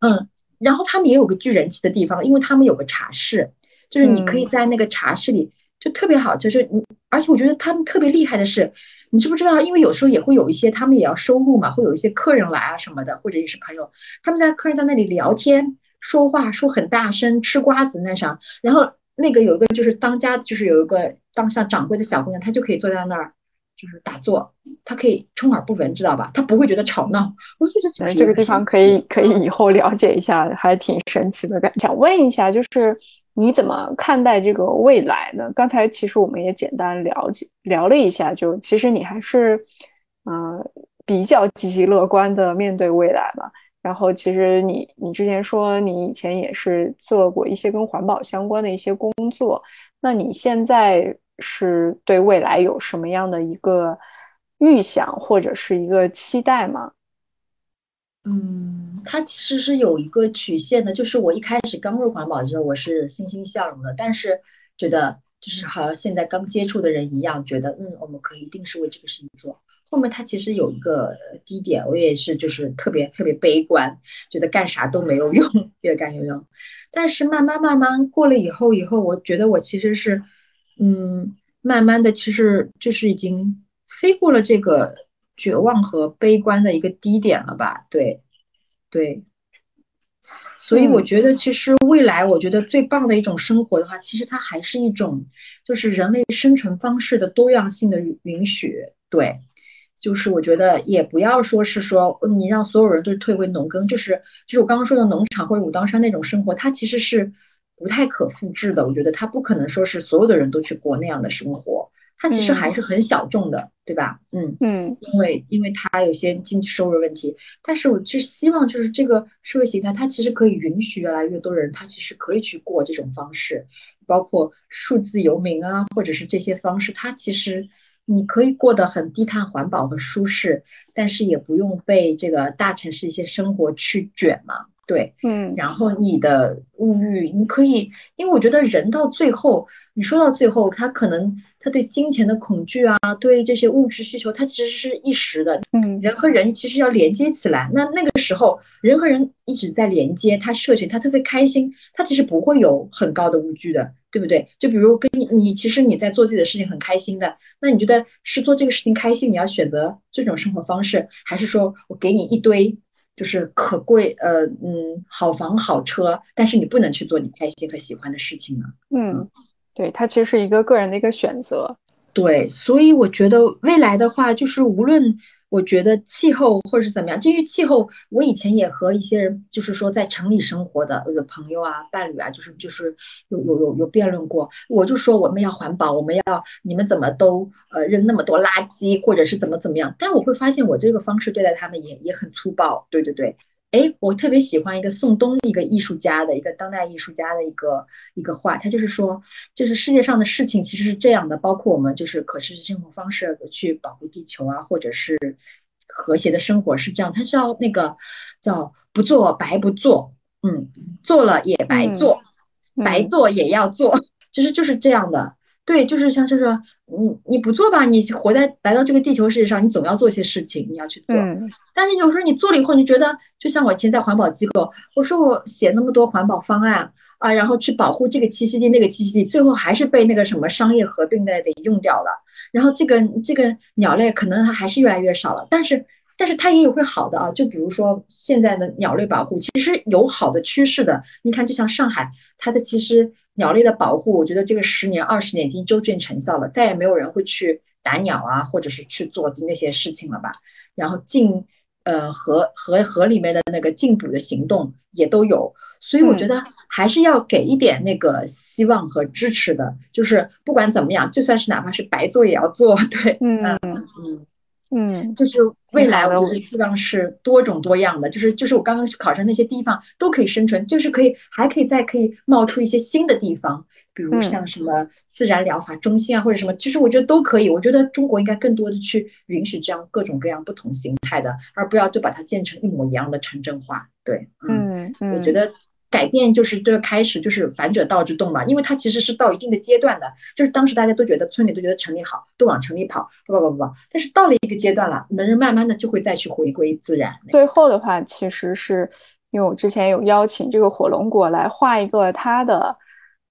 嗯，然后他们也有个聚人气的地方，因为他们有个茶室，就是你可以在那个茶室里就特别好，就是你，而且我觉得他们特别厉害的是，你知不知道？因为有时候也会有一些他们也要收入嘛，会有一些客人来啊什么的，或者也是朋友，他们在客人在那里聊天说话说很大声，吃瓜子那啥，然后那个有一个就是当家，就是有一个当像掌柜的小姑娘，她就可以坐在那儿。就是打坐，他可以充耳不闻，知道吧？他不会觉得吵闹。我就觉得这个地方可以可以以后了解一下，还挺神奇的感。想问一下，就是你怎么看待这个未来呢？刚才其实我们也简单了解聊了一下，就其实你还是嗯比较积极乐观的面对未来吧。然后其实你你之前说你以前也是做过一些跟环保相关的一些工作，那你现在？是对未来有什么样的一个预想或者是一个期待吗？嗯，它其实是有一个曲线的，就是我一开始刚入环保的时候，我是欣欣向荣的，但是觉得就是好像现在刚接触的人一样，觉得嗯，我们可以一定是为这个事情做。后面它其实有一个低点，我也是就是特别特别悲观，觉得干啥都没有用，越干越用。但是慢慢慢慢过了以后，以后我觉得我其实是，嗯，慢慢的其实就是已经飞过了这个绝望和悲观的一个低点了吧？对，对。所以我觉得其实未来，我觉得最棒的一种生活的话，其实它还是一种就是人类生存方式的多样性的允许，对。就是我觉得也不要说是说你让所有人都退回农耕，就是就是我刚刚说的农场或者武当山那种生活，它其实是不太可复制的。我觉得它不可能说是所有的人都去过那样的生活，它其实还是很小众的，对吧？嗯嗯，因为因为它有些经济收入问题，但是我就希望就是这个社会形态，它其实可以允许越来越多人，他其实可以去过这种方式，包括数字游民啊，或者是这些方式，它其实。你可以过得很低碳、环保和舒适，但是也不用被这个大城市一些生活去卷嘛。对，嗯，然后你的物欲，你可以，因为我觉得人到最后，你说到最后，他可能他对金钱的恐惧啊，对这些物质需求，他其实是一时的。嗯，人和人其实要连接起来，那那个时候人和人一直在连接，他社群他特别开心，他其实不会有很高的物欲的，对不对？就比如跟你，你其实你在做自己的事情很开心的，那你觉得是做这个事情开心，你要选择这种生活方式，还是说我给你一堆？就是可贵，呃，嗯，好房好车，但是你不能去做你开心和喜欢的事情呢。嗯，对，它其实是一个个人的一个选择。对，所以我觉得未来的话，就是无论。我觉得气候或者是怎么样，基于气候，我以前也和一些人，就是说在城里生活的我的朋友啊、伴侣啊，就是就是有有有有辩论过。我就说我们要环保，我们要你们怎么都呃扔那么多垃圾，或者是怎么怎么样。但我会发现我这个方式对待他们也也很粗暴。对对对。哎，我特别喜欢一个宋冬一个艺术家的一个当代艺术家的一个一个话，他就是说，就是世界上的事情其实是这样的，包括我们就是可持续生活方式去保护地球啊，或者是和谐的生活是这样，他是要那个叫不做白不做，嗯，做了也白做，白做也要做，其实就是这样的。对，就是像这个，你你不做吧，你活在来到这个地球世界上，你总要做一些事情，你要去做。但是有时候你做了以后，你觉得，就像我以前在环保机构，我说我写那么多环保方案啊，然后去保护这个栖息地那个栖息地，最后还是被那个什么商业合并的给用掉了。然后这个这个鸟类可能它还是越来越少了，但是但是它也有会好的啊，就比如说现在的鸟类保护其实有好的趋势的。你看，就像上海，它的其实。鸟类的保护，我觉得这个十年、二十年已经周见成效了，再也没有人会去打鸟啊，或者是去做那些事情了吧？然后禁，呃，河河河里面的那个禁捕的行动也都有，所以我觉得还是要给一点那个希望和支持的，就是不管怎么样，就算是哪怕是白做也要做，对，嗯嗯。嗯，就是未来，我希望是多种多样的，就是就是我刚刚去考察那些地方都可以生存，就是可以还可以再可以冒出一些新的地方，比如像什么自然疗法中心啊，或者什么，其实我觉得都可以。我觉得中国应该更多的去允许这样各种各样不同形态的，而不要就把它建成一模一样的城镇化。对，嗯嗯，我觉得。改变就是这个开始，就是反者道之动嘛，因为它其实是到一定的阶段的，就是当时大家都觉得村里都觉得城里好，都往城里跑，不不不不，但是到了一个阶段了，人慢慢的就会再去回归自然。最后的话，其实是因为我之前有邀请这个火龙果来画一个它的。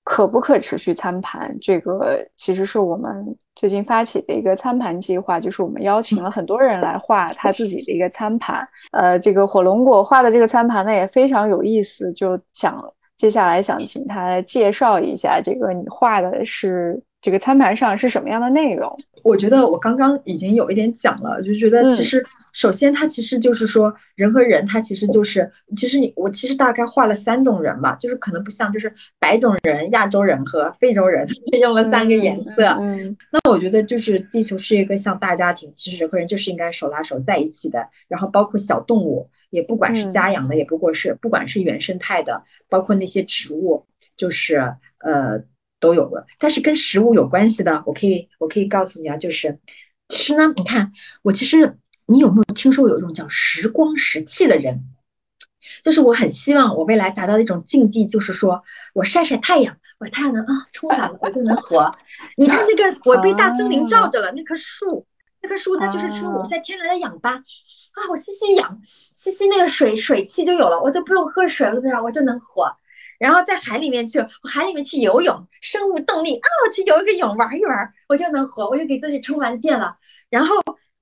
可不可持续餐盘？这个其实是我们最近发起的一个餐盘计划，就是我们邀请了很多人来画他自己的一个餐盘。呃，这个火龙果画的这个餐盘呢也非常有意思，就想接下来想请他介绍一下，这个你画的是。这个餐盘上是什么样的内容？我觉得我刚刚已经有一点讲了，就觉得其实首先它其实就是说人和人，它其实就是其实你我其实大概画了三种人吧，就是可能不像就是白种人、亚洲人和非洲人 用了三个颜色。嗯，那我觉得就是地球是一个像大家庭，其实人和人就是应该手拉手在一起的。然后包括小动物，也不管是家养的，也不过是不管是原生态的，包括那些植物，就是呃。都有了，但是跟食物有关系的，我可以我可以告诉你啊，就是其实呢，你看我其实你有没有听说有一种叫时光石器的人？就是我很希望我未来达到一种境地，就是说我晒晒太阳，我太阳能啊充满了，我就能活。你看那个，我被大森林罩着了，那棵树，那棵树它就是说我在天然的氧吧啊，我吸吸氧，吸吸那个水水气就有了，我都不用喝水，对吧我就能活。然后在海里面去，我海里面去游泳，生物动力啊，我去游一个泳玩一玩，我就能活，我就给自己充完电了。然后。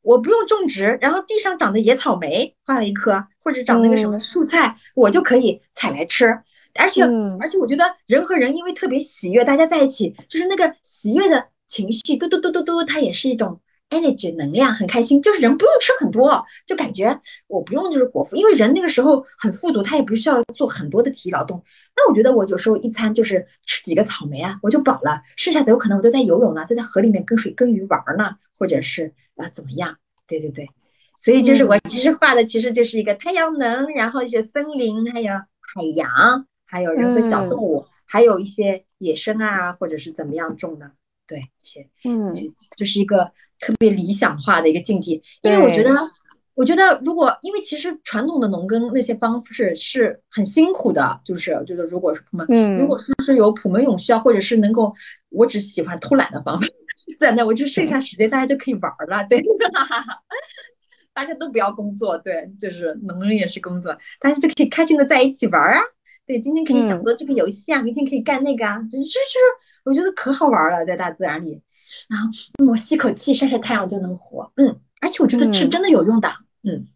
我不用种植，然后地上长的野草莓画了一棵，或者长那个什么蔬菜，我就可以采来吃。而且，而且我觉得人和人因为特别喜悦，大家在一起就是那个喜悦的情绪，嘟嘟嘟嘟嘟，它也是一种 energy 能量，很开心。就是人不用吃很多，就感觉我不用就是果腹，因为人那个时候很富足，他也不需要做很多的体力劳动。那我觉得我有时候一餐就是吃几个草莓啊，我就饱了，剩下的有可能我都在游泳呢，在在河里面跟水跟鱼玩呢，或者是。啊，怎么样？对对对，所以就是我其实画的其实就是一个太阳能，然后一些森林，还有海洋，还有人和小动物，还有一些野生啊，或者是怎么样种的，对这些，嗯，就是一个特别理想化的一个境地。因为我觉得，我觉得如果因为其实传统的农耕那些方式是很辛苦的，就是就是如果是普门，嗯，如果是是有普门永续啊，或者是能够，我只喜欢偷懒的方法。在那，我就剩下时间，大家都可以玩了，对，大家都不要工作，对，就是农人也是工作，大家就可以开心的在一起玩啊，对，今天可以想做这个游戏啊，明天可以干那个啊，就是就是，我觉得可好玩了，在大自然里，然后我吸口气，晒晒太阳就能活，嗯，而且我觉得吃真的有用的，嗯，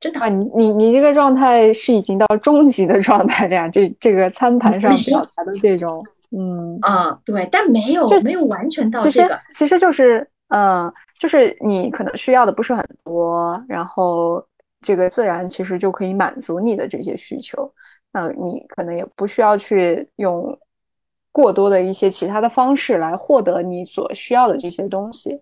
真的。啊，你你你这个状态是已经到终极的状态了呀，这这个餐盘上表达的这种。嗯。啊，对，但没有没有完全到这个，其实就是，嗯，就是你可能需要的不是很多，然后这个自然其实就可以满足你的这些需求，那你可能也不需要去用过多的一些其他的方式来获得你所需要的这些东西。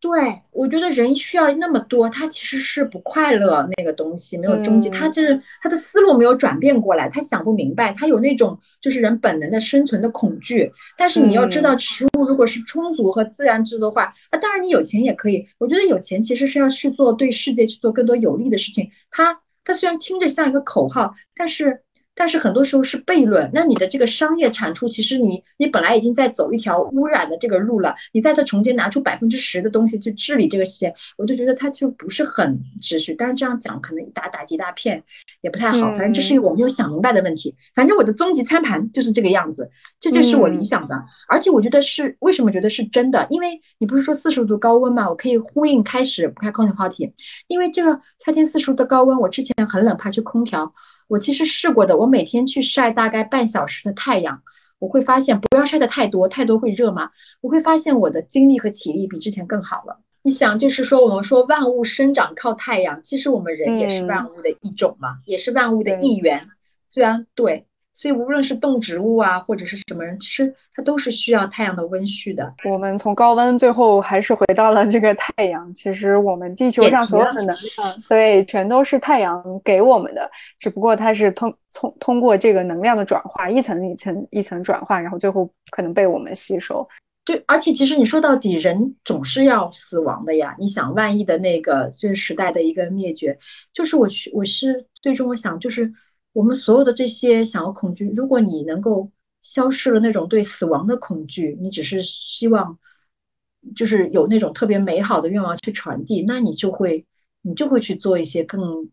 对，我觉得人需要那么多，他其实是不快乐。那个东西没有终极，他就是他的思路没有转变过来，他想不明白，他有那种就是人本能的生存的恐惧。但是你要知道，食物如果是充足和自然制的话，那当然你有钱也可以。我觉得有钱其实是要去做对世界去做更多有利的事情。他他虽然听着像一个口号，但是。但是很多时候是悖论。那你的这个商业产出，其实你你本来已经在走一条污染的这个路了，你在这重新拿出百分之十的东西去治理这个事情，我就觉得它就不是很持续。但是这样讲可能一打打击大片也不太好。反正这是我没有想明白的问题。反正我的终极餐盘就是这个样子，这就是我理想的。而且我觉得是为什么觉得是真的？因为你不是说四十度高温嘛，我可以呼应开始不开空调话题。因为这个夏天四十度的高温，我之前很冷，怕吹空调。我其实试过的，我每天去晒大概半小时的太阳，我会发现不要晒的太多，太多会热嘛。我会发现我的精力和体力比之前更好了。你想，就是说我们说万物生长靠太阳，其实我们人也是万物的一种嘛，也是万物的一员。虽然对。所以无论是动植物啊，或者是什么人，其实它都是需要太阳的温煦的。我们从高温最后还是回到了这个太阳。其实我们地球上所有的能量，对，全都是太阳给我们的。只不过它是通通通过这个能量的转化，一层一层一层转化，然后最后可能被我们吸收。对，而且其实你说到底，人总是要死亡的呀。你想，万一的那个这个时代的一个灭绝，就是我去，我是最终我想就是。我们所有的这些想要恐惧，如果你能够消失了那种对死亡的恐惧，你只是希望就是有那种特别美好的愿望去传递，那你就会你就会去做一些更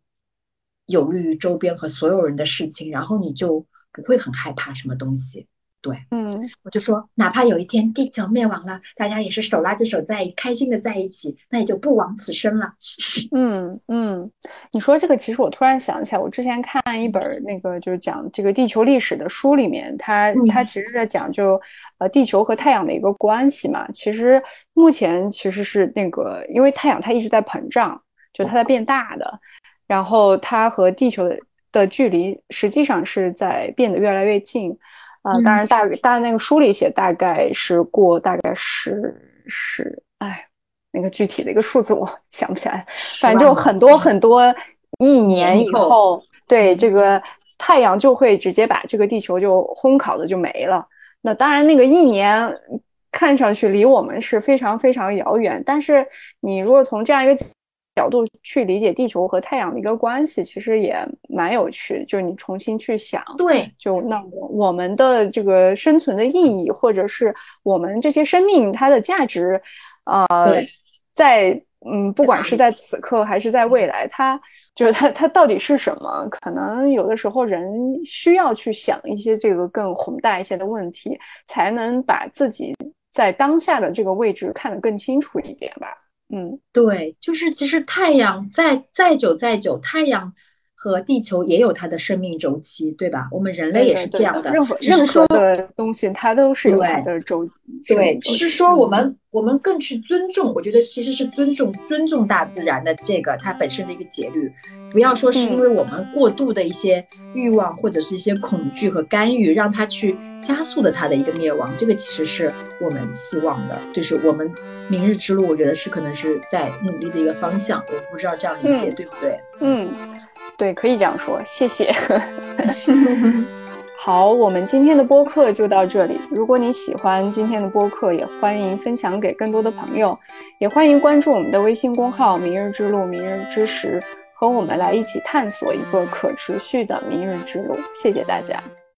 有利于周边和所有人的事情，然后你就不会很害怕什么东西。对，嗯，我就说，哪怕有一天地球灭亡了，大家也是手拉着手在开心的在一起，那也就不枉此生了。嗯嗯，你说这个，其实我突然想起来，我之前看一本那个就是讲这个地球历史的书里面，它它其实在讲就呃地球和太阳的一个关系嘛。其实目前其实是那个，因为太阳它一直在膨胀，就它在变大的，然后它和地球的距离实际上是在变得越来越近。啊，当然，大大那个书里写大概是过大概是是，哎，那个具体的一个数字我 想不起来，反正就很多？很多一年以后，对这个太阳就会直接把这个地球就烘烤的就没了。那当然，那个一年看上去离我们是非常非常遥远，但是你如果从这样一个角度去理解地球和太阳的一个关系，其实也蛮有趣。就是你重新去想，对，就那我们的这个生存的意义，或者是我们这些生命它的价值，呃，在嗯，不管是在此刻还是在未来，它就是它它到底是什么？可能有的时候人需要去想一些这个更宏大一些的问题，才能把自己在当下的这个位置看得更清楚一点吧。嗯，对，就是其实太阳再再久再久，太阳和地球也有它的生命周期，对吧？我们人类也是这样的，任何任何的东西它都是有它的周期。对，只是说我们我们更去尊重，我觉得其实是尊重尊重大自然的这个它本身的一个节律，不要说是因为我们过度的一些欲望或者是一些恐惧和干预，让它去加速了它的一个灭亡。这个其实是我们希望的，就是我们。明日之路，我觉得是可能是在努力的一个方向，我不知道这样理解对不对？嗯，对，可以这样说，谢谢。好，我们今天的播客就到这里。如果你喜欢今天的播客，也欢迎分享给更多的朋友，也欢迎关注我们的微信公号“明日之路”、“明日之时”，和我们来一起探索一个可持续的明日之路。谢谢大家。